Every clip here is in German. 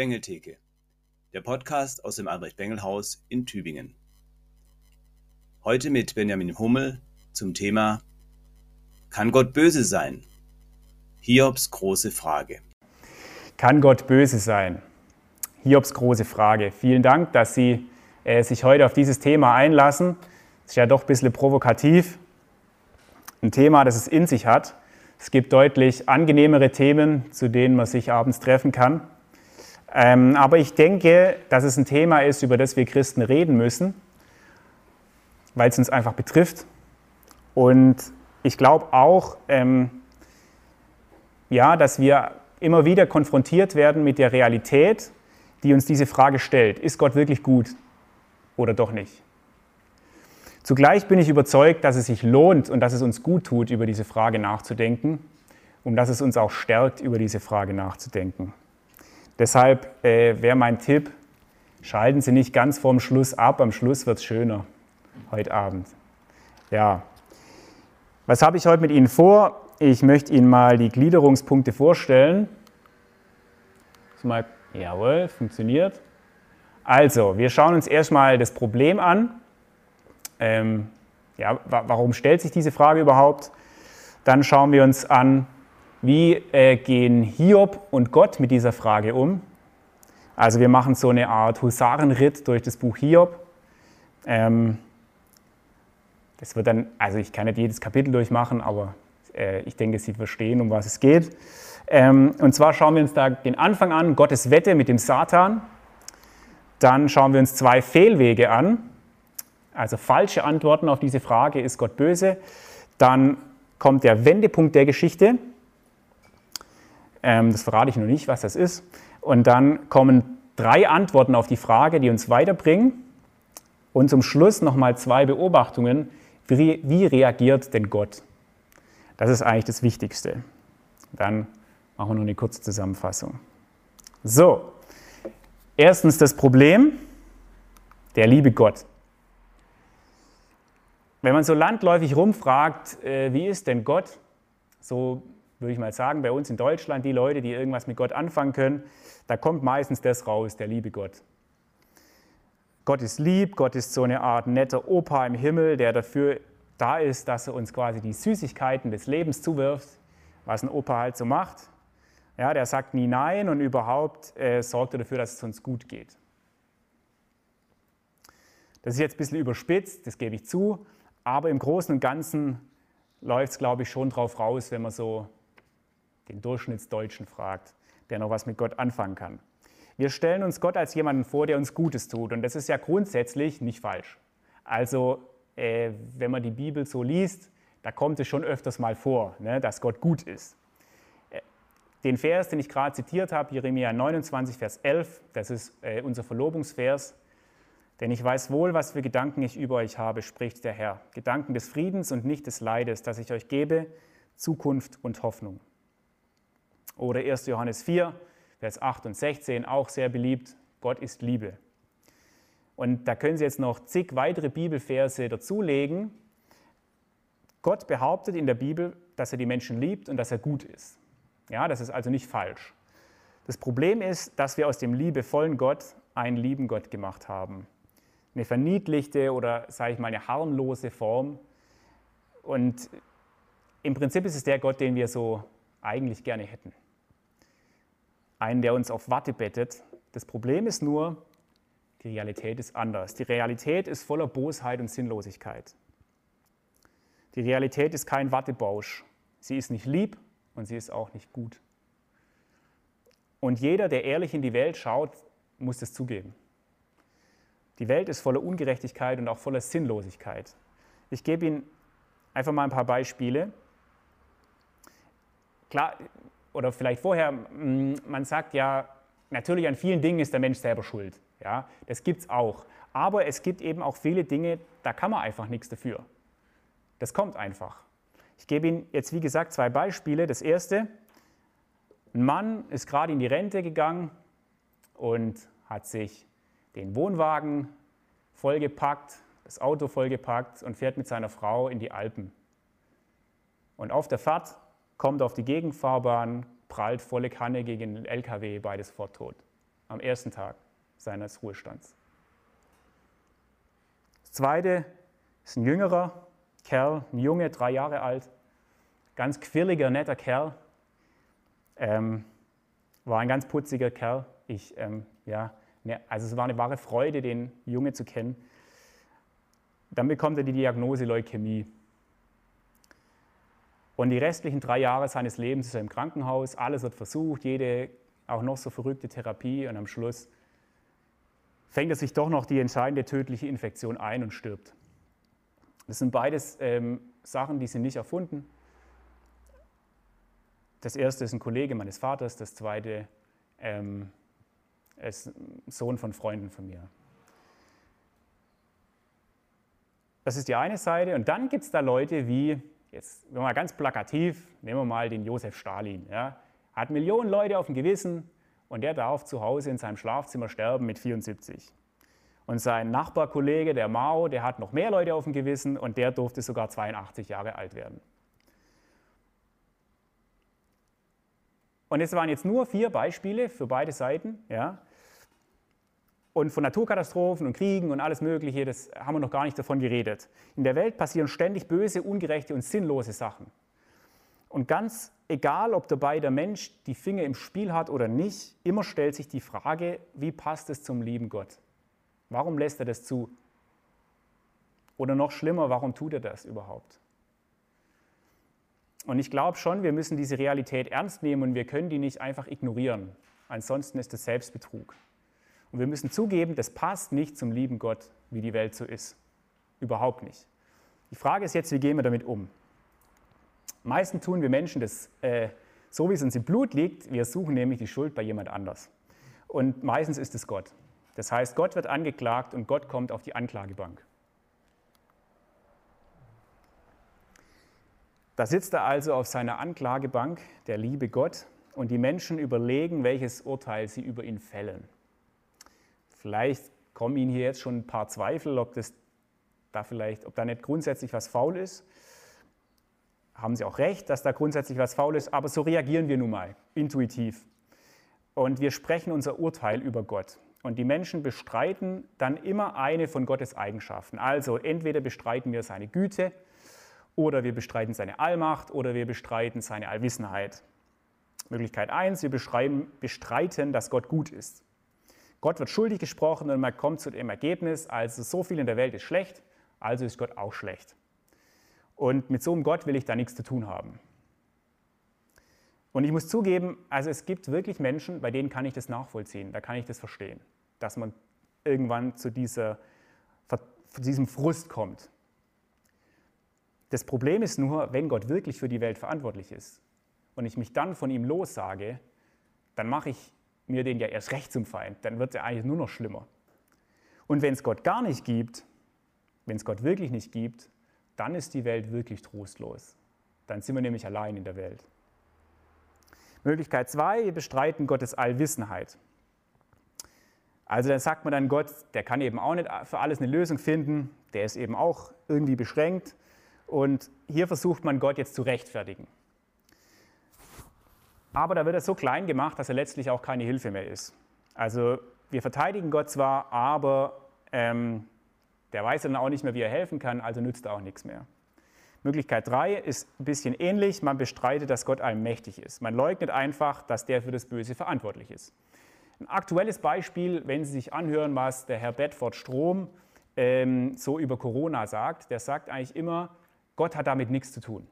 Bengeltheke, der Podcast aus dem Albrecht-Bengel-Haus in Tübingen. Heute mit Benjamin Hummel zum Thema Kann Gott böse sein? Hiobs große Frage. Kann Gott böse sein? Hiobs große Frage. Vielen Dank, dass Sie äh, sich heute auf dieses Thema einlassen. Das ist ja doch ein bisschen provokativ. Ein Thema, das es in sich hat. Es gibt deutlich angenehmere Themen, zu denen man sich abends treffen kann. Ähm, aber ich denke, dass es ein Thema ist, über das wir Christen reden müssen, weil es uns einfach betrifft. Und ich glaube auch, ähm, ja, dass wir immer wieder konfrontiert werden mit der Realität, die uns diese Frage stellt. Ist Gott wirklich gut oder doch nicht? Zugleich bin ich überzeugt, dass es sich lohnt und dass es uns gut tut, über diese Frage nachzudenken und dass es uns auch stärkt, über diese Frage nachzudenken. Deshalb äh, wäre mein Tipp, schalten Sie nicht ganz vorm Schluss ab, am Schluss wird es schöner heute Abend. Ja, was habe ich heute mit Ihnen vor? Ich möchte Ihnen mal die Gliederungspunkte vorstellen. Mal, jawohl, funktioniert. Also, wir schauen uns erstmal das Problem an. Ähm, ja, warum stellt sich diese Frage überhaupt? Dann schauen wir uns an, wie äh, gehen Hiob und Gott mit dieser Frage um? Also wir machen so eine Art Husarenritt durch das Buch Hiob. Ähm, das wird dann, also ich kann nicht jedes Kapitel durchmachen, aber äh, ich denke, Sie verstehen, um was es geht. Ähm, und zwar schauen wir uns da den Anfang an, Gottes Wette mit dem Satan. Dann schauen wir uns zwei Fehlwege an, also falsche Antworten auf diese Frage, ist Gott böse? Dann kommt der Wendepunkt der Geschichte. Ähm, das verrate ich noch nicht, was das ist. Und dann kommen drei Antworten auf die Frage, die uns weiterbringen. Und zum Schluss nochmal zwei Beobachtungen. Wie, wie reagiert denn Gott? Das ist eigentlich das Wichtigste. Dann machen wir noch eine kurze Zusammenfassung. So, erstens das Problem, der liebe Gott. Wenn man so landläufig rumfragt, äh, wie ist denn Gott, so würde ich mal sagen, bei uns in Deutschland, die Leute, die irgendwas mit Gott anfangen können, da kommt meistens das raus, der liebe Gott. Gott ist lieb, Gott ist so eine Art netter Opa im Himmel, der dafür da ist, dass er uns quasi die Süßigkeiten des Lebens zuwirft, was ein Opa halt so macht. Ja, der sagt nie Nein und überhaupt äh, sorgt er dafür, dass es uns gut geht. Das ist jetzt ein bisschen überspitzt, das gebe ich zu, aber im Großen und Ganzen läuft es, glaube ich, schon drauf raus, wenn man so den Durchschnittsdeutschen fragt, der noch was mit Gott anfangen kann. Wir stellen uns Gott als jemanden vor, der uns Gutes tut. Und das ist ja grundsätzlich nicht falsch. Also, äh, wenn man die Bibel so liest, da kommt es schon öfters mal vor, ne, dass Gott gut ist. Äh, den Vers, den ich gerade zitiert habe, Jeremia 29, Vers 11, das ist äh, unser Verlobungsvers. Denn ich weiß wohl, was für Gedanken ich über euch habe, spricht der Herr. Gedanken des Friedens und nicht des Leides, dass ich euch gebe, Zukunft und Hoffnung. Oder 1. Johannes 4, Vers 8 und 16, auch sehr beliebt, Gott ist Liebe. Und da können Sie jetzt noch zig weitere Bibelverse dazulegen. Gott behauptet in der Bibel, dass er die Menschen liebt und dass er gut ist. Ja, das ist also nicht falsch. Das Problem ist, dass wir aus dem liebevollen Gott einen lieben Gott gemacht haben. Eine verniedlichte oder, sage ich mal, eine harmlose Form. Und im Prinzip ist es der Gott, den wir so eigentlich gerne hätten einen, der uns auf Watte bettet. Das Problem ist nur, die Realität ist anders. Die Realität ist voller Bosheit und Sinnlosigkeit. Die Realität ist kein Wattebausch. Sie ist nicht lieb und sie ist auch nicht gut. Und jeder, der ehrlich in die Welt schaut, muss das zugeben. Die Welt ist voller Ungerechtigkeit und auch voller Sinnlosigkeit. Ich gebe Ihnen einfach mal ein paar Beispiele. Klar, oder vielleicht vorher, mm, man sagt ja, natürlich an vielen Dingen ist der Mensch selber schuld. Ja, das gibt es auch. Aber es gibt eben auch viele Dinge, da kann man einfach nichts dafür. Das kommt einfach. Ich gebe Ihnen jetzt, wie gesagt, zwei Beispiele. Das erste, ein Mann ist gerade in die Rente gegangen und hat sich den Wohnwagen vollgepackt, das Auto vollgepackt und fährt mit seiner Frau in die Alpen. Und auf der Fahrt kommt auf die Gegenfahrbahn, prallt volle Kanne gegen den LKW, beides sofort tot. am ersten Tag seines Ruhestands. Das zweite ist ein jüngerer Kerl, ein Junge, drei Jahre alt, ganz quirliger, netter Kerl. Ähm, war ein ganz putziger Kerl. Ich, ähm, ja, ne, also es war eine wahre Freude, den Junge zu kennen. Dann bekommt er die Diagnose Leukämie. Und die restlichen drei Jahre seines Lebens ist er im Krankenhaus. Alles wird versucht, jede auch noch so verrückte Therapie. Und am Schluss fängt er sich doch noch die entscheidende tödliche Infektion ein und stirbt. Das sind beides ähm, Sachen, die sind nicht erfunden. Das erste ist ein Kollege meines Vaters, das zweite ähm, ist ein Sohn von Freunden von mir. Das ist die eine Seite. Und dann gibt es da Leute wie, jetzt mal ganz plakativ, nehmen wir mal den Josef Stalin. Ja, hat Millionen Leute auf dem Gewissen und der darf zu Hause in seinem Schlafzimmer sterben mit 74. Und sein Nachbarkollege, der Mao, der hat noch mehr Leute auf dem Gewissen und der durfte sogar 82 Jahre alt werden. Und es waren jetzt nur vier Beispiele für beide Seiten. Ja. Und von Naturkatastrophen und Kriegen und alles Mögliche, das haben wir noch gar nicht davon geredet. In der Welt passieren ständig böse, ungerechte und sinnlose Sachen. Und ganz egal, ob dabei der Mensch die Finger im Spiel hat oder nicht, immer stellt sich die Frage, wie passt es zum lieben Gott? Warum lässt er das zu? Oder noch schlimmer, warum tut er das überhaupt? Und ich glaube schon, wir müssen diese Realität ernst nehmen und wir können die nicht einfach ignorieren. Ansonsten ist es Selbstbetrug. Und wir müssen zugeben, das passt nicht zum lieben Gott, wie die Welt so ist. Überhaupt nicht. Die Frage ist jetzt, wie gehen wir damit um? Meistens tun wir Menschen das äh, so, wie es uns im Blut liegt. Wir suchen nämlich die Schuld bei jemand anders. Und meistens ist es Gott. Das heißt, Gott wird angeklagt und Gott kommt auf die Anklagebank. Da sitzt er also auf seiner Anklagebank, der liebe Gott, und die Menschen überlegen, welches Urteil sie über ihn fällen. Vielleicht kommen Ihnen hier jetzt schon ein paar Zweifel, ob, das da vielleicht, ob da nicht grundsätzlich was faul ist. Haben Sie auch recht, dass da grundsätzlich was faul ist, aber so reagieren wir nun mal, intuitiv. Und wir sprechen unser Urteil über Gott. Und die Menschen bestreiten dann immer eine von Gottes Eigenschaften. Also entweder bestreiten wir seine Güte oder wir bestreiten seine Allmacht oder wir bestreiten seine Allwissenheit. Möglichkeit 1, wir bestreiten, dass Gott gut ist. Gott wird schuldig gesprochen und man kommt zu dem Ergebnis, also so viel in der Welt ist schlecht, also ist Gott auch schlecht. Und mit so einem Gott will ich da nichts zu tun haben. Und ich muss zugeben, also es gibt wirklich Menschen, bei denen kann ich das nachvollziehen, da kann ich das verstehen, dass man irgendwann zu, dieser, zu diesem Frust kommt. Das Problem ist nur, wenn Gott wirklich für die Welt verantwortlich ist und ich mich dann von ihm lossage, dann mache ich mir den ja erst recht zum Feind, dann wird er eigentlich nur noch schlimmer. Und wenn es Gott gar nicht gibt, wenn es Gott wirklich nicht gibt, dann ist die Welt wirklich trostlos. Dann sind wir nämlich allein in der Welt. Möglichkeit zwei, wir bestreiten Gottes Allwissenheit. Also dann sagt man dann, Gott, der kann eben auch nicht für alles eine Lösung finden, der ist eben auch irgendwie beschränkt. Und hier versucht man Gott jetzt zu rechtfertigen. Aber da wird er so klein gemacht, dass er letztlich auch keine Hilfe mehr ist. Also wir verteidigen Gott zwar, aber ähm, der weiß dann auch nicht mehr, wie er helfen kann, also nützt er auch nichts mehr. Möglichkeit 3 ist ein bisschen ähnlich. Man bestreitet, dass Gott allmächtig ist. Man leugnet einfach, dass der für das Böse verantwortlich ist. Ein aktuelles Beispiel, wenn Sie sich anhören, was der Herr Bedford Strom ähm, so über Corona sagt, der sagt eigentlich immer, Gott hat damit nichts zu tun.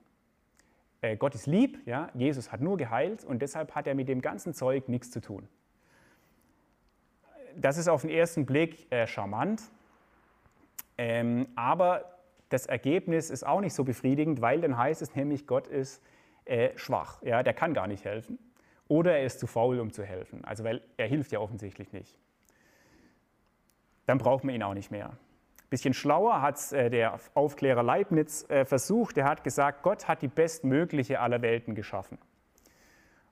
Äh, Gott ist lieb, ja? Jesus hat nur geheilt und deshalb hat er mit dem ganzen Zeug nichts zu tun. Das ist auf den ersten Blick äh, charmant, ähm, aber das Ergebnis ist auch nicht so befriedigend, weil dann heißt es nämlich, Gott ist äh, schwach, ja, der kann gar nicht helfen. Oder er ist zu faul, um zu helfen. Also weil er hilft ja offensichtlich nicht. Dann braucht man ihn auch nicht mehr. Bisschen schlauer hat es äh, der Aufklärer Leibniz äh, versucht. Er hat gesagt, Gott hat die bestmögliche aller Welten geschaffen.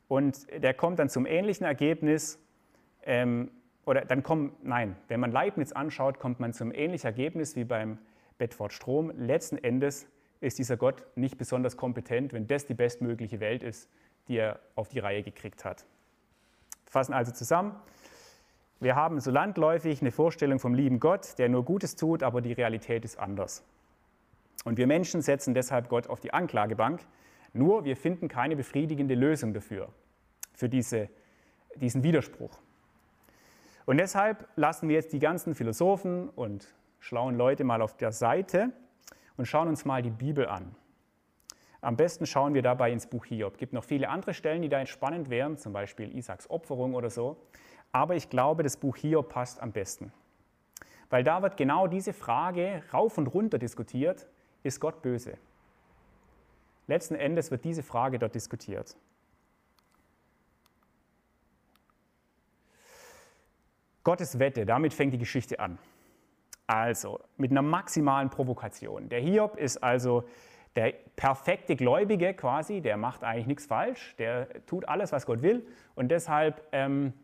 Und der kommt dann zum ähnlichen Ergebnis, ähm, oder dann kommt, nein, wenn man Leibniz anschaut, kommt man zum ähnlichen Ergebnis wie beim Bedford Strom. Letzten Endes ist dieser Gott nicht besonders kompetent, wenn das die bestmögliche Welt ist, die er auf die Reihe gekriegt hat. Fassen also zusammen. Wir haben so landläufig eine Vorstellung vom lieben Gott, der nur Gutes tut, aber die Realität ist anders. Und wir Menschen setzen deshalb Gott auf die Anklagebank, nur wir finden keine befriedigende Lösung dafür, für diese, diesen Widerspruch. Und deshalb lassen wir jetzt die ganzen Philosophen und schlauen Leute mal auf der Seite und schauen uns mal die Bibel an. Am besten schauen wir dabei ins Buch Hiob. Es gibt noch viele andere Stellen, die da spannend wären, zum Beispiel Isaaks Opferung oder so. Aber ich glaube, das Buch Hiob passt am besten. Weil da wird genau diese Frage rauf und runter diskutiert, ist Gott böse? Letzten Endes wird diese Frage dort diskutiert. Gottes Wette, damit fängt die Geschichte an. Also, mit einer maximalen Provokation. Der Hiob ist also der perfekte Gläubige quasi, der macht eigentlich nichts falsch, der tut alles, was Gott will und deshalb ähm,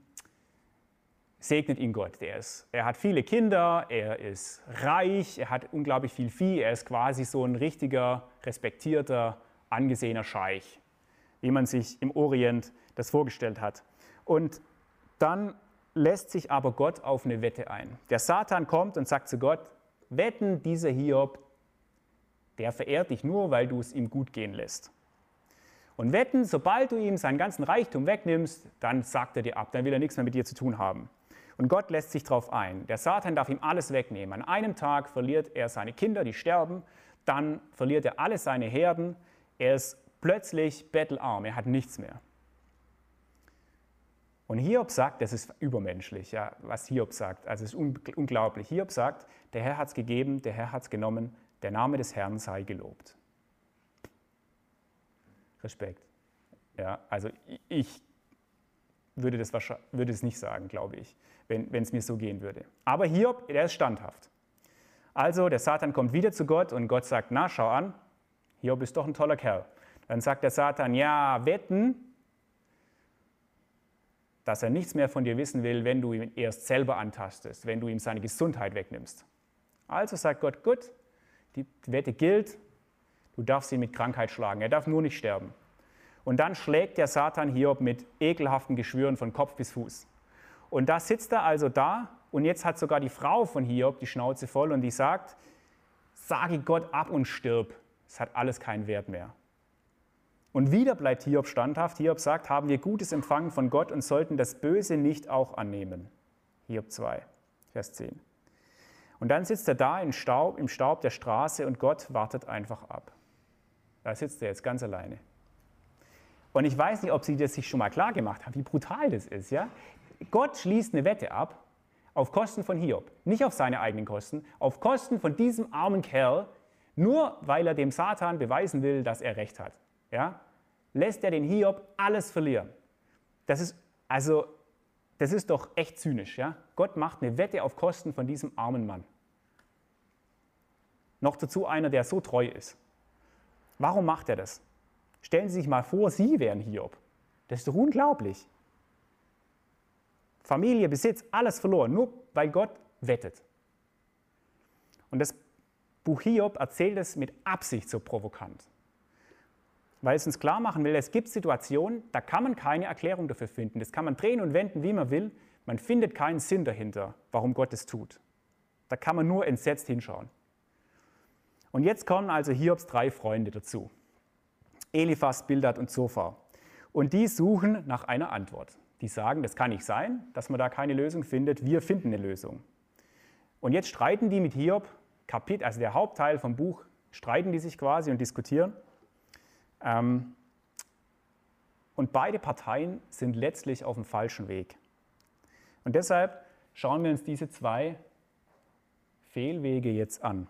segnet ihn Gott. Der ist, er hat viele Kinder, er ist reich, er hat unglaublich viel Vieh, er ist quasi so ein richtiger, respektierter, angesehener Scheich, wie man sich im Orient das vorgestellt hat. Und dann lässt sich aber Gott auf eine Wette ein. Der Satan kommt und sagt zu Gott, wetten, dieser Hiob, der verehrt dich nur, weil du es ihm gut gehen lässt. Und wetten, sobald du ihm seinen ganzen Reichtum wegnimmst, dann sagt er dir ab, dann will er nichts mehr mit dir zu tun haben. Und Gott lässt sich darauf ein. Der Satan darf ihm alles wegnehmen. An einem Tag verliert er seine Kinder, die sterben, dann verliert er alle seine Herden, er ist plötzlich bettelarm, er hat nichts mehr. Und Hiob sagt, das ist übermenschlich, ja, was Hiob sagt. Also es ist unglaublich. Hiob sagt, der Herr hat es gegeben, der Herr hat es genommen, der Name des Herrn sei gelobt. Respekt. Ja, also ich würde das, würde das nicht sagen, glaube ich, wenn es mir so gehen würde. Aber Hiob, der ist standhaft. Also der Satan kommt wieder zu Gott und Gott sagt, na, schau an, Hiob ist doch ein toller Kerl. Dann sagt der Satan, ja, wetten, dass er nichts mehr von dir wissen will, wenn du ihn erst selber antastest, wenn du ihm seine Gesundheit wegnimmst. Also sagt Gott, gut, die Wette gilt, du darfst ihn mit Krankheit schlagen, er darf nur nicht sterben. Und dann schlägt der Satan Hiob mit ekelhaften Geschwüren von Kopf bis Fuß. Und da sitzt er also da und jetzt hat sogar die Frau von Hiob die Schnauze voll und die sagt, sage Gott ab und stirb, es hat alles keinen Wert mehr. Und wieder bleibt Hiob standhaft. Hiob sagt, haben wir Gutes empfangen von Gott und sollten das Böse nicht auch annehmen. Hiob 2, Vers 10. Und dann sitzt er da im Staub, im Staub der Straße und Gott wartet einfach ab. Da sitzt er jetzt ganz alleine. Und ich weiß nicht, ob Sie das sich schon mal klar gemacht haben, wie brutal das ist. Ja? Gott schließt eine Wette ab auf Kosten von Hiob. Nicht auf seine eigenen Kosten, auf Kosten von diesem armen Kerl, nur weil er dem Satan beweisen will, dass er recht hat ja, lässt er den Hiob alles verlieren. Das ist also, das ist doch echt zynisch. Ja? Gott macht eine Wette auf Kosten von diesem armen Mann. Noch dazu einer, der so treu ist. Warum macht er das? Stellen Sie sich mal vor, Sie wären Hiob. Das ist doch unglaublich. Familie, Besitz, alles verloren, nur weil Gott wettet. Und das Buch Hiob erzählt es mit Absicht so provokant weil es uns klar machen will, es gibt Situationen, da kann man keine Erklärung dafür finden. Das kann man drehen und wenden, wie man will. Man findet keinen Sinn dahinter, warum Gott es tut. Da kann man nur entsetzt hinschauen. Und jetzt kommen also Hiobs drei Freunde dazu. Eliphas, Bildad und Zophar. Und die suchen nach einer Antwort. Die sagen, das kann nicht sein, dass man da keine Lösung findet. Wir finden eine Lösung. Und jetzt streiten die mit Hiob, Kapit, also der Hauptteil vom Buch, streiten die sich quasi und diskutieren. Ähm, und beide Parteien sind letztlich auf dem falschen Weg. Und deshalb schauen wir uns diese zwei Fehlwege jetzt an.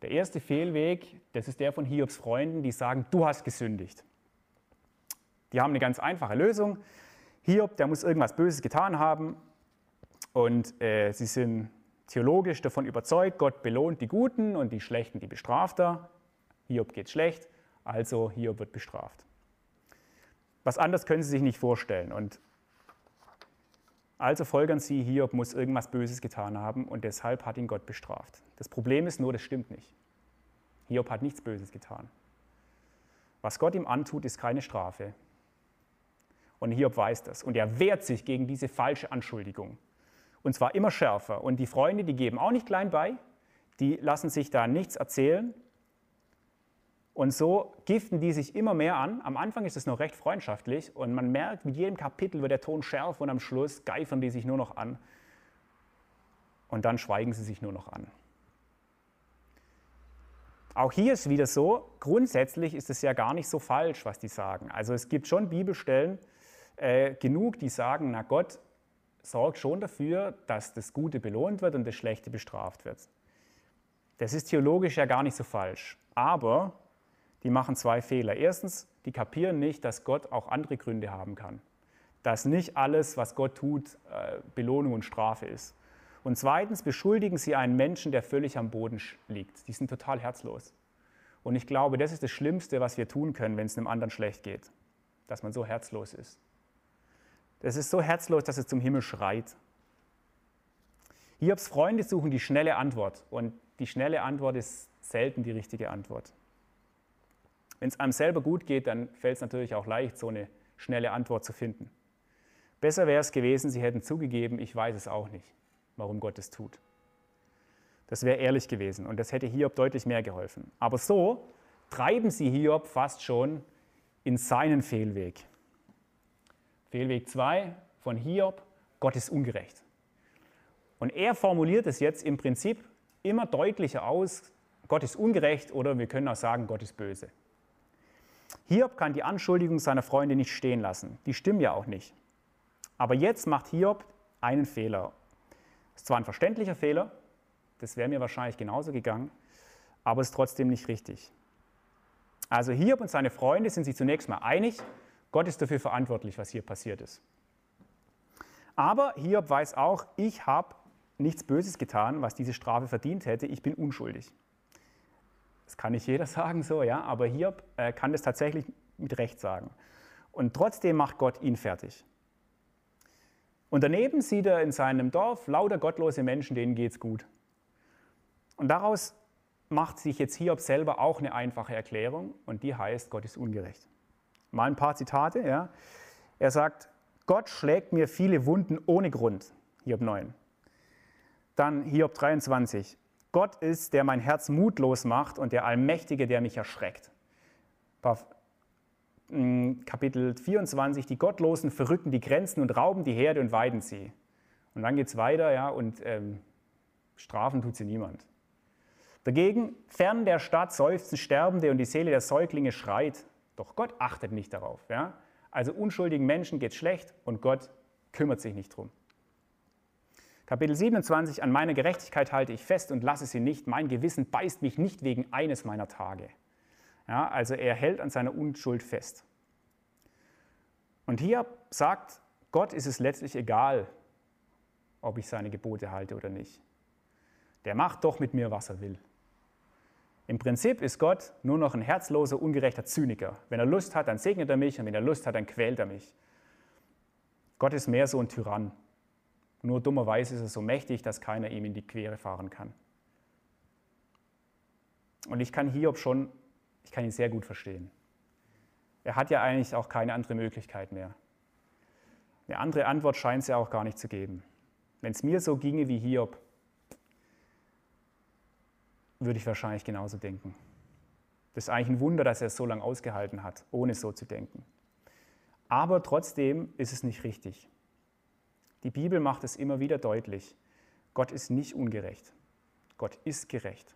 Der erste Fehlweg, das ist der von Hiobs Freunden, die sagen, du hast gesündigt. Die haben eine ganz einfache Lösung. Hiob, der muss irgendwas Böses getan haben und äh, sie sind theologisch davon überzeugt, Gott belohnt die Guten und die Schlechten, die bestraft er. Hiob geht schlecht, also Hiob wird bestraft. Was anderes können Sie sich nicht vorstellen. Und also folgern Sie, Hiob muss irgendwas Böses getan haben und deshalb hat ihn Gott bestraft. Das Problem ist nur, das stimmt nicht. Hiob hat nichts Böses getan. Was Gott ihm antut, ist keine Strafe. Und Hiob weiß das. Und er wehrt sich gegen diese falsche Anschuldigung. Und zwar immer schärfer. Und die Freunde, die geben auch nicht klein bei, die lassen sich da nichts erzählen. Und so giften die sich immer mehr an. Am Anfang ist es noch recht freundschaftlich und man merkt, mit jedem Kapitel wird der Ton schärfer und am Schluss geifern die sich nur noch an. Und dann schweigen sie sich nur noch an. Auch hier ist wieder so, grundsätzlich ist es ja gar nicht so falsch, was die sagen. Also es gibt schon Bibelstellen äh, genug, die sagen, na Gott sorgt schon dafür, dass das Gute belohnt wird und das Schlechte bestraft wird. Das ist theologisch ja gar nicht so falsch. Aber die machen zwei Fehler. Erstens, die kapieren nicht, dass Gott auch andere Gründe haben kann. Dass nicht alles, was Gott tut, äh, Belohnung und Strafe ist. Und zweitens beschuldigen sie einen Menschen, der völlig am Boden liegt. Die sind total herzlos. Und ich glaube, das ist das Schlimmste, was wir tun können, wenn es einem anderen schlecht geht. Dass man so herzlos ist. Das ist so herzlos, dass es zum Himmel schreit. Hiobs Freunde suchen die schnelle Antwort. Und die schnelle Antwort ist selten die richtige Antwort. Wenn es einem selber gut geht, dann fällt es natürlich auch leicht, so eine schnelle Antwort zu finden. Besser wäre es gewesen, sie hätten zugegeben, ich weiß es auch nicht warum Gott es tut. Das wäre ehrlich gewesen und das hätte Hiob deutlich mehr geholfen. Aber so treiben sie Hiob fast schon in seinen Fehlweg. Fehlweg 2 von Hiob, Gott ist ungerecht. Und er formuliert es jetzt im Prinzip immer deutlicher aus, Gott ist ungerecht oder wir können auch sagen, Gott ist böse. Hiob kann die Anschuldigung seiner Freunde nicht stehen lassen. Die stimmen ja auch nicht. Aber jetzt macht Hiob einen Fehler ist zwar ein verständlicher Fehler, das wäre mir wahrscheinlich genauso gegangen, aber ist trotzdem nicht richtig. Also Hiob und seine Freunde sind sich zunächst mal einig, Gott ist dafür verantwortlich, was hier passiert ist. Aber Hiob weiß auch, ich habe nichts Böses getan, was diese Strafe verdient hätte, ich bin unschuldig. Das kann nicht jeder sagen so, ja, aber Hiob äh, kann das tatsächlich mit Recht sagen. Und trotzdem macht Gott ihn fertig. Und daneben sieht er in seinem Dorf lauter gottlose Menschen, denen geht's gut. Und daraus macht sich jetzt Hiob selber auch eine einfache Erklärung und die heißt, Gott ist ungerecht. Mal ein paar Zitate. Ja. Er sagt, Gott schlägt mir viele Wunden ohne Grund. Hiob 9. Dann Hiob 23. Gott ist, der mein Herz mutlos macht und der Allmächtige, der mich erschreckt. Kapitel 24, die Gottlosen verrücken die Grenzen und rauben die Herde und weiden sie. Und dann geht es weiter, ja, und ähm, strafen tut sie niemand. Dagegen, fern der Stadt seufzen Sterbende und die Seele der Säuglinge schreit. Doch Gott achtet nicht darauf. Ja? Also unschuldigen Menschen geht schlecht und Gott kümmert sich nicht drum. Kapitel 27, an meiner Gerechtigkeit halte ich fest und lasse sie nicht. Mein Gewissen beißt mich nicht wegen eines meiner Tage. Ja, also er hält an seiner Unschuld fest. Und hier sagt, Gott ist es letztlich egal, ob ich seine Gebote halte oder nicht. Der macht doch mit mir, was er will. Im Prinzip ist Gott nur noch ein herzloser, ungerechter Zyniker. Wenn er Lust hat, dann segnet er mich und wenn er Lust hat, dann quält er mich. Gott ist mehr so ein Tyrann. Nur dummerweise ist er so mächtig, dass keiner ihm in die Quere fahren kann. Und ich kann Hiob schon ich kann ihn sehr gut verstehen. Er hat ja eigentlich auch keine andere Möglichkeit mehr. Eine andere Antwort scheint es ja auch gar nicht zu geben. Wenn es mir so ginge wie Hiob, würde ich wahrscheinlich genauso denken. Das ist eigentlich ein Wunder, dass er es so lange ausgehalten hat, ohne so zu denken. Aber trotzdem ist es nicht richtig. Die Bibel macht es immer wieder deutlich. Gott ist nicht ungerecht. Gott ist gerecht.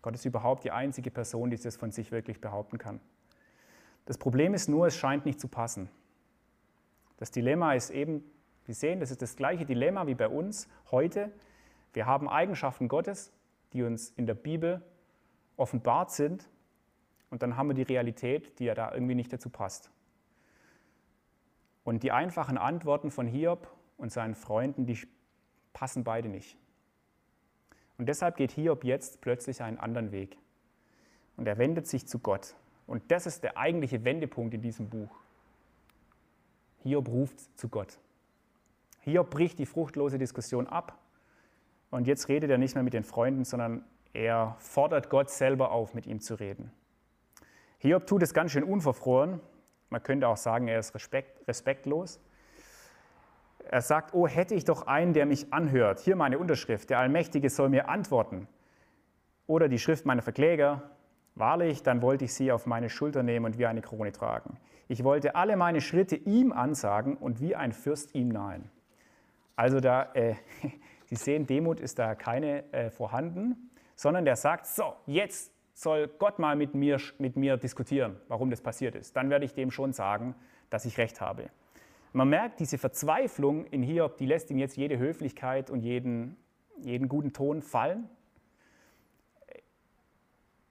Gott ist überhaupt die einzige Person, die das von sich wirklich behaupten kann. Das Problem ist nur, es scheint nicht zu passen. Das Dilemma ist eben, wir sehen, das ist das gleiche Dilemma wie bei uns heute. Wir haben Eigenschaften Gottes, die uns in der Bibel offenbart sind, und dann haben wir die Realität, die ja da irgendwie nicht dazu passt. Und die einfachen Antworten von Hiob und seinen Freunden, die passen beide nicht. Und deshalb geht Hiob jetzt plötzlich einen anderen Weg. Und er wendet sich zu Gott. Und das ist der eigentliche Wendepunkt in diesem Buch. Hiob ruft zu Gott. Hiob bricht die fruchtlose Diskussion ab. Und jetzt redet er nicht mehr mit den Freunden, sondern er fordert Gott selber auf, mit ihm zu reden. Hiob tut es ganz schön unverfroren. Man könnte auch sagen, er ist respekt, respektlos. Er sagt, oh, hätte ich doch einen, der mich anhört. Hier meine Unterschrift, der Allmächtige soll mir antworten. Oder die Schrift meiner Verkläger, wahrlich, dann wollte ich sie auf meine Schulter nehmen und wie eine Krone tragen. Ich wollte alle meine Schritte ihm ansagen und wie ein Fürst ihm nahen. Also da, äh, Sie sehen, Demut ist da keine äh, vorhanden, sondern der sagt, so, jetzt soll Gott mal mit mir, mit mir diskutieren, warum das passiert ist. Dann werde ich dem schon sagen, dass ich recht habe. Man merkt, diese Verzweiflung in Hiob, die lässt ihm jetzt jede Höflichkeit und jeden, jeden guten Ton fallen.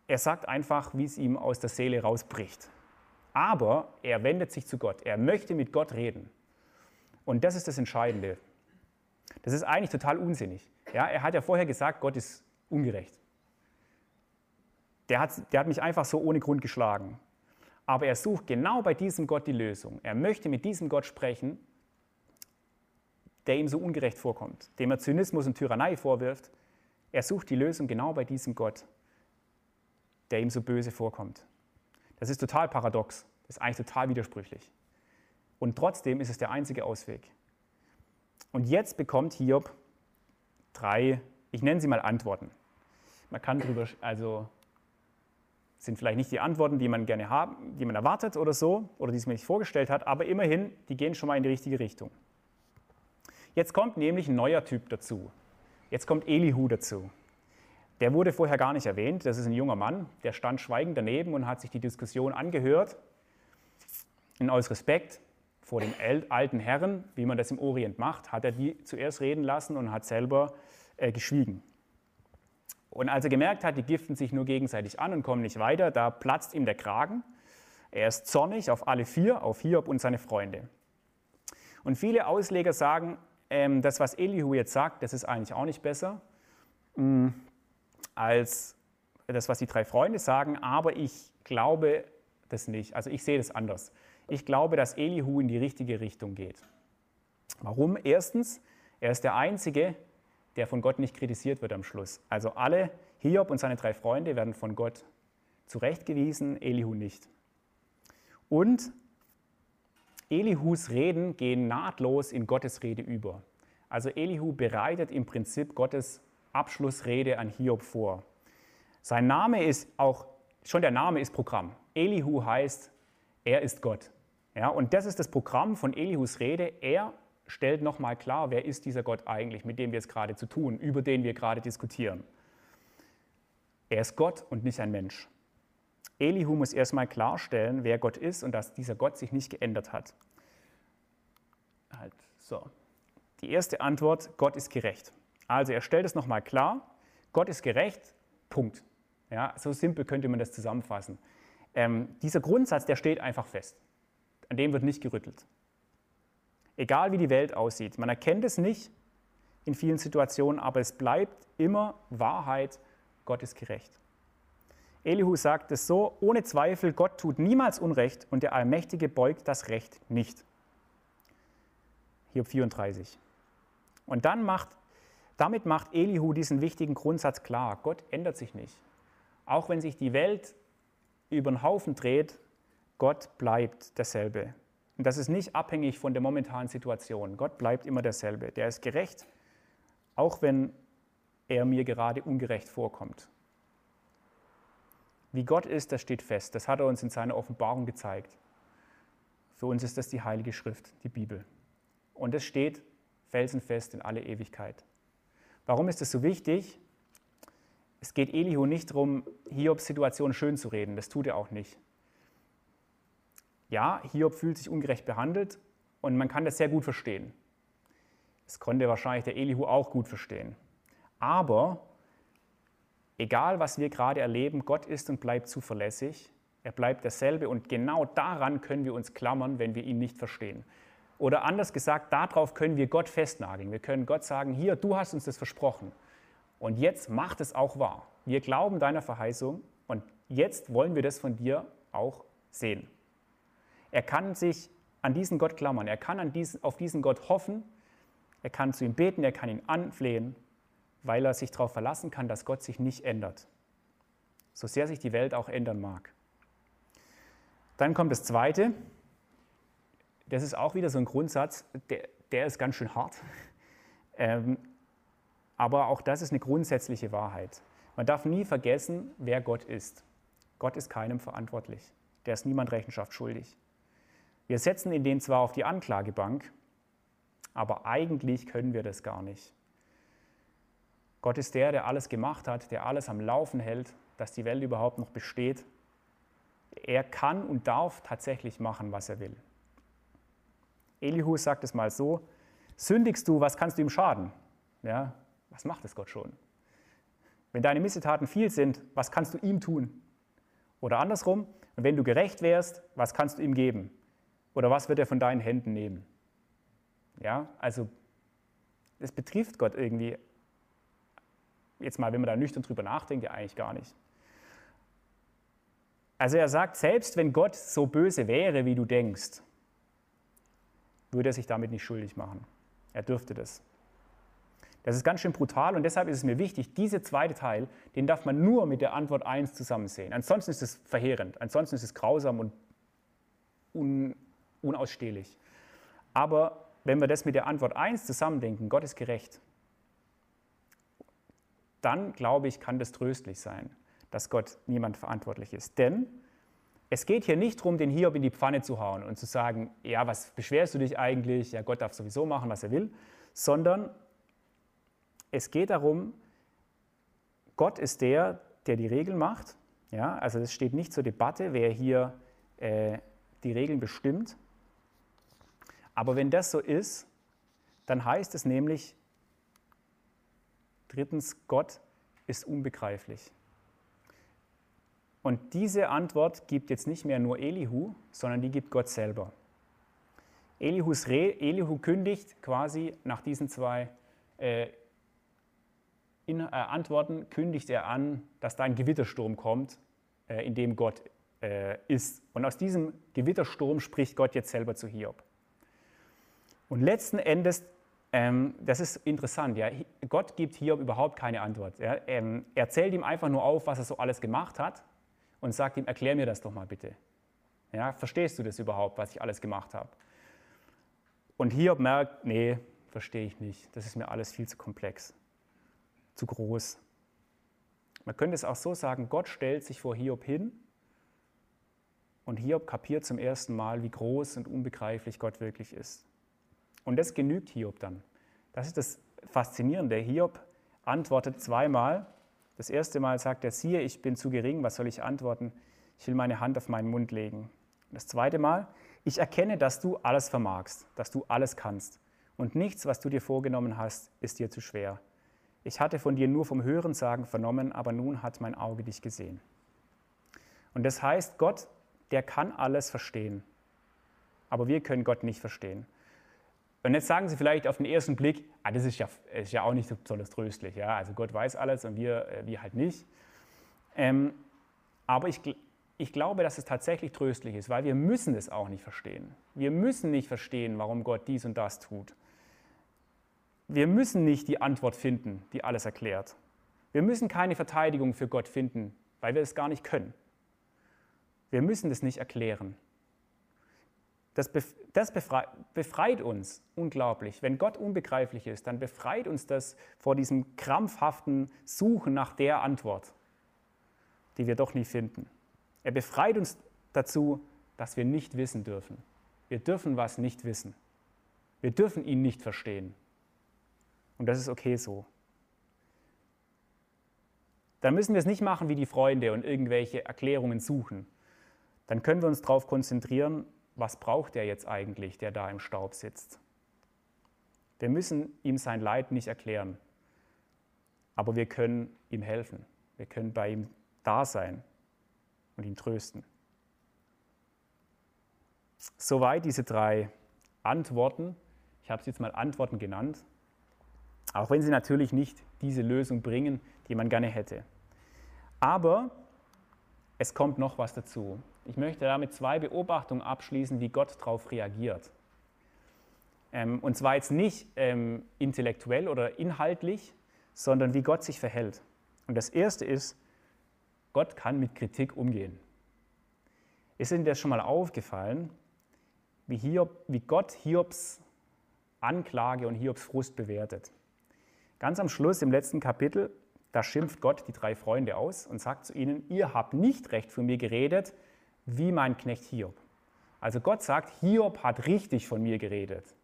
Er sagt einfach, wie es ihm aus der Seele rausbricht. Aber er wendet sich zu Gott. Er möchte mit Gott reden. Und das ist das Entscheidende. Das ist eigentlich total unsinnig. Ja, er hat ja vorher gesagt, Gott ist ungerecht. Der hat, der hat mich einfach so ohne Grund geschlagen. Aber er sucht genau bei diesem Gott die Lösung. Er möchte mit diesem Gott sprechen, der ihm so ungerecht vorkommt, dem er Zynismus und Tyrannei vorwirft. Er sucht die Lösung genau bei diesem Gott, der ihm so böse vorkommt. Das ist total paradox. Das ist eigentlich total widersprüchlich. Und trotzdem ist es der einzige Ausweg. Und jetzt bekommt Hiob drei, ich nenne sie mal Antworten. Man kann drüber, also sind vielleicht nicht die Antworten, die man gerne haben, die man erwartet oder so, oder die es mir nicht vorgestellt hat, aber immerhin, die gehen schon mal in die richtige Richtung. Jetzt kommt nämlich ein neuer Typ dazu. Jetzt kommt Elihu dazu. Der wurde vorher gar nicht erwähnt. Das ist ein junger Mann, der stand schweigend daneben und hat sich die Diskussion angehört. Und aus Respekt vor dem alten Herren, wie man das im Orient macht, hat er die zuerst reden lassen und hat selber äh, geschwiegen. Und als er gemerkt hat, die giften sich nur gegenseitig an und kommen nicht weiter, da platzt ihm der Kragen. Er ist zornig auf alle vier, auf Hiob und seine Freunde. Und viele Ausleger sagen, ähm, das, was Elihu jetzt sagt, das ist eigentlich auch nicht besser mh, mm, als das, was die drei Freunde sagen, aber ich glaube das nicht. Also ich sehe das anders. Ich glaube, dass Elihu in die richtige Richtung geht. Warum? Erstens, er ist der Einzige, der von Gott nicht kritisiert wird am Schluss. Also alle, Hiob und seine drei Freunde werden von Gott zurechtgewiesen, Elihu nicht. Und Elihus Reden gehen nahtlos in Gottes Rede über. Also Elihu bereitet im Prinzip Gottes Abschlussrede an Hiob vor. Sein Name ist auch, schon der Name ist Programm. Elihu heißt, er ist Gott. Ja, und das ist das Programm von Elihus Rede. Er stellt nochmal klar, wer ist dieser Gott eigentlich, mit dem wir es gerade zu tun, über den wir gerade diskutieren. Er ist Gott und nicht ein Mensch. Elihu muss erstmal klarstellen, wer Gott ist und dass dieser Gott sich nicht geändert hat. Halt, so. Die erste Antwort, Gott ist gerecht. Also er stellt es nochmal klar, Gott ist gerecht, Punkt. Ja, so simpel könnte man das zusammenfassen. Ähm, dieser Grundsatz, der steht einfach fest. An dem wird nicht gerüttelt. Egal wie die Welt aussieht. Man erkennt es nicht in vielen Situationen, aber es bleibt immer Wahrheit, Gott ist gerecht. Elihu sagt es so, ohne Zweifel, Gott tut niemals Unrecht und der Allmächtige beugt das Recht nicht. Hiob 34. Und dann macht, damit macht Elihu diesen wichtigen Grundsatz klar, Gott ändert sich nicht. Auch wenn sich die Welt über den Haufen dreht, Gott bleibt derselbe. Und das ist nicht abhängig von der momentanen Situation. Gott bleibt immer derselbe. Der ist gerecht, auch wenn er mir gerade ungerecht vorkommt. Wie Gott ist, das steht fest. Das hat er uns in seiner Offenbarung gezeigt. Für uns ist das die Heilige Schrift, die Bibel. Und es steht felsenfest in alle Ewigkeit. Warum ist das so wichtig? Es geht Elihu nicht darum, Hiobs Situation schön zu reden. Das tut er auch nicht. Ja, Hiob fühlt sich ungerecht behandelt und man kann das sehr gut verstehen. Das konnte wahrscheinlich der Elihu auch gut verstehen. Aber egal, was wir gerade erleben, Gott ist und bleibt zuverlässig. Er bleibt derselbe und genau daran können wir uns klammern, wenn wir ihn nicht verstehen. Oder anders gesagt, darauf können wir Gott festnageln. Wir können Gott sagen, hier, du hast uns das versprochen. Und jetzt macht es auch wahr. Wir glauben deiner Verheißung und jetzt wollen wir das von dir auch sehen. Er kann sich an diesen Gott klammern, er kann an diesen, auf diesen Gott hoffen, er kann zu ihm beten, er kann ihn anflehen, weil er sich darauf verlassen kann, dass Gott sich nicht ändert. So sehr sich die Welt auch ändern mag. Dann kommt das Zweite. das ist auch wieder so ein Grundsatz, der, der ist ganz schön hart. Ähm, aber auch das ist eine grundsätzliche Wahrheit. Man darf nie vergessen, wer Gott ist. Gott ist keinem verantwortlich. Der ist niemand Rechenschaft schuldig. Wir setzen ihn den zwar auf die Anklagebank, aber eigentlich können wir das gar nicht. Gott ist der, der alles gemacht hat, der alles am Laufen hält, dass die Welt überhaupt noch besteht. Er kann und darf tatsächlich machen, was er will. Elihu sagt es mal so, sündigst du, was kannst du ihm schaden? Ja, was macht es Gott schon? Wenn deine Missetaten viel sind, was kannst du ihm tun? Oder andersrum, wenn du gerecht wärst, was kannst du ihm geben? Oder was wird er von deinen Händen nehmen? Ja, also es betrifft Gott irgendwie, jetzt mal, wenn man da nüchtern drüber nachdenkt, ja eigentlich gar nicht. Also er sagt, selbst wenn Gott so böse wäre, wie du denkst, würde er sich damit nicht schuldig machen. Er dürfte das. Das ist ganz schön brutal und deshalb ist es mir wichtig, dieser zweite Teil, den darf man nur mit der Antwort 1 zusammen sehen. Ansonsten ist es verheerend, ansonsten ist es grausam und un unausstehlich. Aber wenn wir das mit der Antwort 1 zusammendenken, Gott ist gerecht, dann glaube ich, kann das tröstlich sein, dass Gott niemand verantwortlich ist. Denn es geht hier nicht darum, den Hiob in die Pfanne zu hauen und zu sagen, ja, was beschwerst du dich eigentlich? Ja, Gott darf sowieso machen, was er will, sondern es geht darum, Gott ist der, der die Regeln macht. Ja, also es steht nicht zur Debatte, wer hier äh, die Regeln bestimmt, aber wenn das so ist, dann heißt es nämlich, drittens, Gott ist unbegreiflich. Und diese Antwort gibt jetzt nicht mehr nur Elihu, sondern die gibt Gott selber. Elihus Re, Elihu kündigt quasi nach diesen zwei äh, in, äh, Antworten, kündigt er an, dass da ein Gewittersturm kommt, äh, in dem Gott äh, ist. Und aus diesem Gewittersturm spricht Gott jetzt selber zu Hiob. Und letzten Endes, ähm, das ist interessant, ja, Gott gibt Hiob überhaupt keine Antwort. Ja. Ähm, er zählt ihm einfach nur auf, was er so alles gemacht hat und sagt ihm, erklär mir das doch mal bitte. Ja, verstehst du das überhaupt, was ich alles gemacht habe? Und Hiob merkt, nee, verstehe ich nicht. Das ist mir alles viel zu komplex, zu groß. Man könnte es auch so sagen, Gott stellt sich vor Hiob hin und Hiob kapiert zum ersten Mal, wie groß und unbegreiflich Gott wirklich ist. Und das genügt Hiob dann. Das ist das Faszinierende. Hiob antwortet zweimal. Das erste Mal sagt er, siehe, ich bin zu gering, was soll ich antworten? Ich will meine Hand auf meinen Mund legen. Das zweite Mal, ich erkenne, dass du alles vermagst, dass du alles kannst. Und nichts, was du dir vorgenommen hast, ist dir zu schwer. Ich hatte von dir nur vom Hörensagen vernommen, aber nun hat mein Auge dich gesehen. Und das heißt, Gott, der kann alles verstehen. Aber wir können Gott nicht verstehen. Und jetzt sagen Sie vielleicht auf den ersten Blick, ah, das ist ja, ist ja auch nicht so besonders tröstlich. Ja? Also Gott weiß alles und wir, äh, wir halt nicht. Ähm, aber ich, ich glaube, dass es tatsächlich tröstlich ist, weil wir müssen es auch nicht verstehen. Wir müssen nicht verstehen, warum Gott dies und das tut. Wir müssen nicht die Antwort finden, die alles erklärt. Wir müssen keine Verteidigung für Gott finden, weil wir es gar nicht können. Wir müssen das nicht erklären. Das, das befreit, befreit uns unglaublich. Wenn Gott unbegreiflich ist, dann befreit uns das vor diesem krampfhaften Suchen nach der Antwort, die wir doch nie finden. Er befreit uns dazu, dass wir nicht wissen dürfen. Wir dürfen was nicht wissen. Wir dürfen ihn nicht verstehen. Und das ist okay so. Dann müssen wir es nicht machen wie die Freunde und irgendwelche Erklärungen suchen. Dann können wir uns darauf konzentrieren, was braucht er jetzt eigentlich, der da im Staub sitzt? Wir müssen ihm sein Leid nicht erklären, aber wir können ihm helfen. Wir können bei ihm da sein und ihn trösten. Soweit diese drei Antworten. Ich habe sie jetzt mal Antworten genannt, auch wenn sie natürlich nicht diese Lösung bringen, die man gerne hätte. Aber es kommt noch was dazu. Ich möchte damit zwei Beobachtungen abschließen, wie Gott darauf reagiert. Ähm, und zwar jetzt nicht ähm, intellektuell oder inhaltlich, sondern wie Gott sich verhält. Und das erste ist, Gott kann mit Kritik umgehen. Ist Ihnen das schon mal aufgefallen, wie, Hiob, wie Gott Hiobs Anklage und Hiobs Frust bewertet. Ganz am Schluss im letzten Kapitel, da schimpft Gott die drei Freunde aus und sagt zu ihnen, ihr habt nicht recht von mir geredet, wie mein Knecht Hiob. Also Gott sagt, Hiob hat richtig von mir geredet.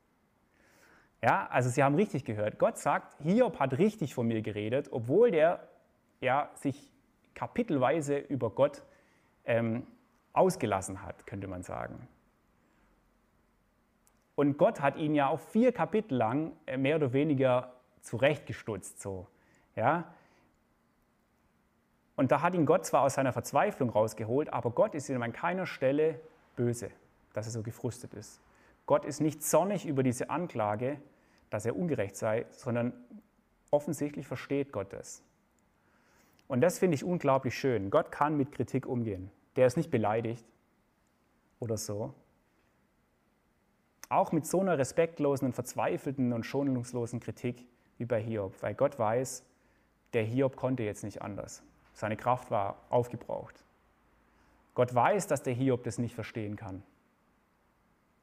Ja, also sie haben richtig gehört. Gott sagt, Hiob hat richtig von mir geredet, obwohl der ja, sich kapitelweise über Gott ähm, ausgelassen hat, könnte man sagen. Und Gott hat ihn ja auch vier Kapitel lang äh, mehr oder weniger zurechtgestutzt. So. Ja? Und da hat ihn Gott zwar aus seiner Verzweiflung rausgeholt, aber Gott ist ihm an keiner Stelle böse, dass er so gefrustet ist. Gott ist nicht zornig über diese Anklage, dass er ungerecht sei, sondern offensichtlich versteht Gott das. Und das finde ich unglaublich schön. Gott kann mit Kritik umgehen. Der ist nicht beleidigt oder so. Auch mit so einer respektlosen und verzweifelten und schonungslosen Kritik wie bei Hiob, weil Gott weiß, der Hiob konnte jetzt nicht anders. Seine Kraft war aufgebraucht. Gott weiß, dass der Hiob das nicht verstehen kann.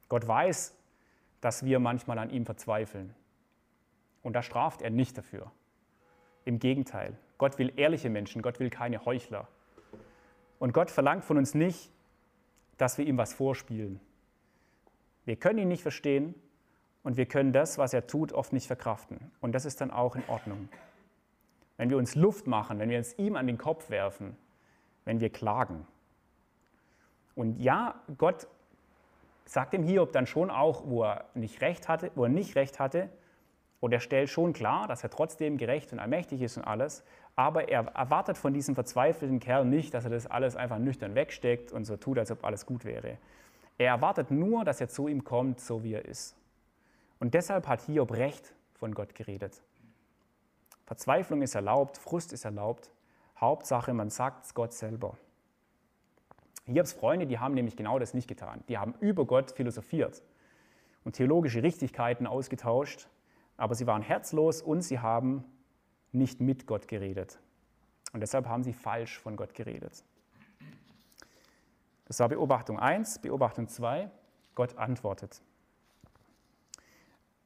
Gott weiß, dass wir manchmal an ihm verzweifeln. Und da straft er nicht dafür. Im Gegenteil, Gott will ehrliche Menschen, Gott will keine Heuchler. Und Gott verlangt von uns nicht, dass wir ihm was vorspielen. Wir können ihn nicht verstehen und wir können das, was er tut, oft nicht verkraften. Und das ist dann auch in Ordnung. Wenn wir uns Luft machen, wenn wir es ihm an den Kopf werfen, wenn wir klagen. Und ja, Gott sagt dem Hiob dann schon auch, wo er nicht recht hatte, wo er nicht recht hatte, und er stellt schon klar, dass er trotzdem gerecht und allmächtig ist und alles, aber er erwartet von diesem verzweifelten Kerl nicht, dass er das alles einfach nüchtern wegsteckt und so tut, als ob alles gut wäre. Er erwartet nur, dass er zu ihm kommt, so wie er ist. Und deshalb hat Hiob Recht von Gott geredet. Verzweiflung ist erlaubt, Frust ist erlaubt. Hauptsache, man sagt es Gott selber. Hiobs Freunde, die haben nämlich genau das nicht getan. Die haben über Gott philosophiert und theologische Richtigkeiten ausgetauscht aber sie waren herzlos und sie haben nicht mit Gott geredet. Und deshalb haben sie falsch von Gott geredet. Das war Beobachtung 1. Beobachtung 2, Gott antwortet.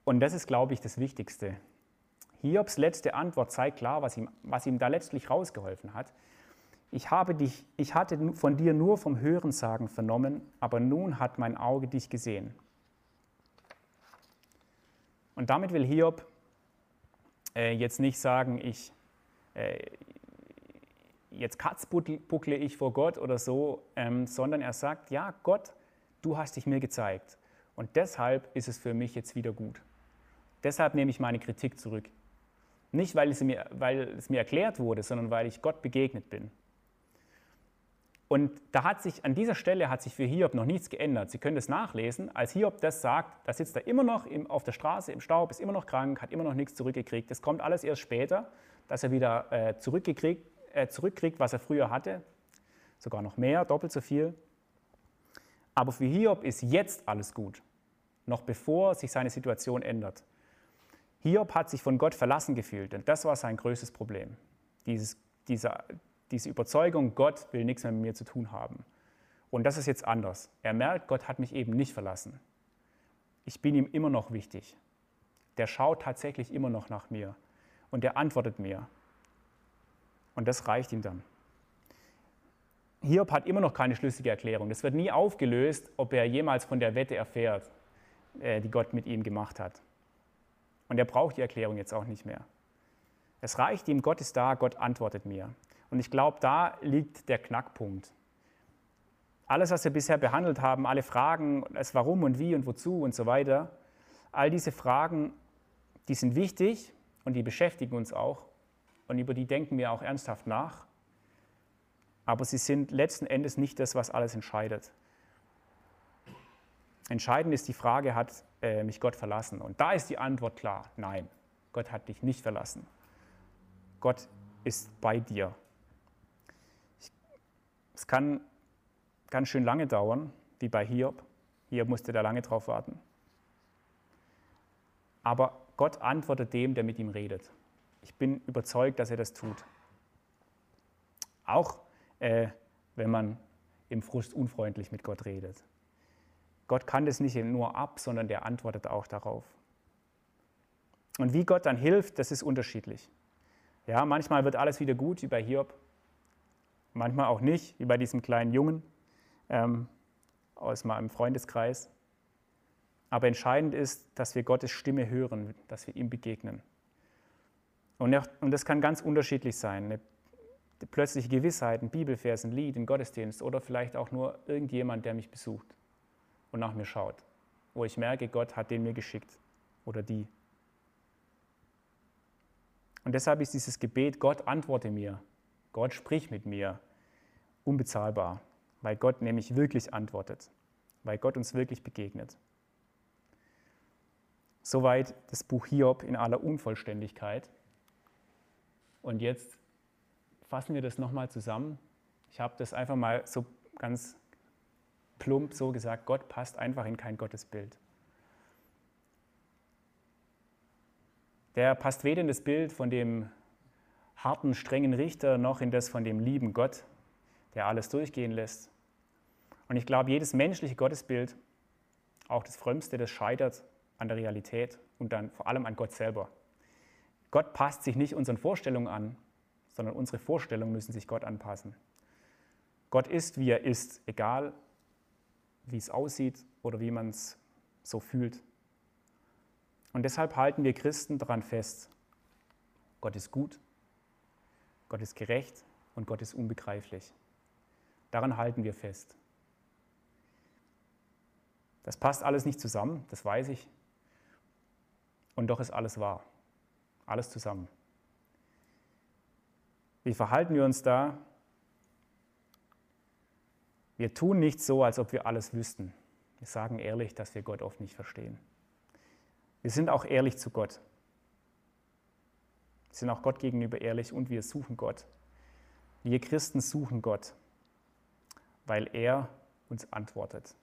Und das ist, glaube ich, das Wichtigste. Hiobs letzte Antwort zeigt klar, was ihm, was ihm da letztlich rausgeholfen hat. Ich, habe dich, ich hatte von dir nur vom Hörensagen vernommen, aber nun hat mein Auge dich gesehen. Und damit will Hiob äh, jetzt nicht sagen, ich, äh, jetzt katzbuckle ich vor Gott oder so, ähm, sondern er sagt, ja, Gott, du hast dich mir gezeigt. Und deshalb ist es für mich jetzt wieder gut. Deshalb nehme ich meine Kritik zurück. Nicht, weil es mir, weil es mir erklärt wurde, sondern weil ich Gott begegnet bin. Und da hat sich, an dieser Stelle hat sich für Hiob noch nichts geändert. Sie können das nachlesen. Als Hiob das sagt, da sitzt er immer noch im, auf der Straße im Staub, ist immer noch krank, hat immer noch nichts zurückgekriegt. Das kommt alles erst später, dass er wieder äh, zurückgekriegt, äh, zurückkriegt, was er früher hatte. Sogar noch mehr, doppelt so viel. Aber für Hiob ist jetzt alles gut, noch bevor sich seine Situation ändert. Hiob hat sich von Gott verlassen gefühlt und das war sein größtes Problem. Dieses, dieser, diese Überzeugung, Gott will nichts mehr mit mir zu tun haben. Und das ist jetzt anders. Er merkt, Gott hat mich eben nicht verlassen. Ich bin ihm immer noch wichtig. Der schaut tatsächlich immer noch nach mir und der antwortet mir. Und das reicht ihm dann. Hiob hat immer noch keine schlüssige Erklärung. Es wird nie aufgelöst, ob er jemals von der Wette erfährt, äh, die Gott mit ihm gemacht hat. Und er braucht die Erklärung jetzt auch nicht mehr. Es reicht ihm, Gott ist da, Gott antwortet mir. Und ich glaube, da liegt der Knackpunkt. Alles, was wir bisher behandelt haben, alle Fragen, das Warum und Wie und Wozu und so weiter, all diese Fragen, die sind wichtig und die beschäftigen uns auch und über die denken wir auch ernsthaft nach. Aber sie sind letzten Endes nicht das, was alles entscheidet. Entscheidend ist die Frage, hat äh, mich Gott verlassen? Und da ist die Antwort klar, nein, Gott hat dich nicht verlassen. Gott ist bei dir. Es kann ganz schön lange dauern, wie bei Hiob. Hiob musste da lange drauf warten. Aber Gott antwortet dem, der mit ihm redet. Ich bin überzeugt, dass er das tut. Auch äh, wenn man im Frust unfreundlich mit Gott redet. Gott kann das nicht nur ab, sondern der antwortet auch darauf. Und wie Gott dann hilft, das ist unterschiedlich. Ja, manchmal wird alles wieder gut, wie bei Hiob, manchmal auch nicht, wie bei diesem kleinen Jungen ähm, aus meinem Freundeskreis. Aber entscheidend ist, dass wir Gottes Stimme hören, dass wir ihm begegnen. Und, das kann ganz unterschiedlich sein. Eine plötzliche Gewissheit, ein Bibelvers, ein Lied, ein Gottesdienst oder vielleicht auch nur irgendjemand, der mich besucht und nach mir schaut, wo ich merke, Gott hat den mir geschickt oder die. Und deshalb ist dieses Gebet, Gott antworte mir, Gott sprich mit mir, unbezahlbar, weil Gott nämlich wirklich antwortet, weil Gott uns wirklich begegnet. Soweit das Buch Hiob in aller Unvollständigkeit. Und jetzt fassen wir das nochmal zusammen. Ich habe das einfach mal so ganz plump so gesagt, Gott passt einfach in kein Gottesbild. Der passt weder in das Bild von dem harten, strengen Richter noch in das von dem lieben Gott, der alles durchgehen lässt. Und ich glaube, jedes menschliche Gottesbild, auch das frömmste, das scheitert an der Realität und dann vor allem an Gott selber. Gott passt sich nicht unseren Vorstellungen an, sondern unsere Vorstellungen müssen sich Gott anpassen. Gott ist, wie er ist, egal wie es aussieht oder wie man es so fühlt. Und deshalb halten wir Christen daran fest, Gott ist gut, Gott ist gerecht und Gott ist unbegreiflich. Daran halten wir fest. Das passt alles nicht zusammen, das weiß ich. Und doch ist alles wahr. Alles zusammen. Wie verhalten wir uns da? Wir tun nicht so, als ob wir alles wüssten. Wir sagen ehrlich, dass wir Gott oft nicht verstehen. Wir sind auch ehrlich zu Gott. Wir sind auch Gott gegenüber ehrlich und wir suchen Gott. Wir Christen suchen Gott, weil er uns antwortet.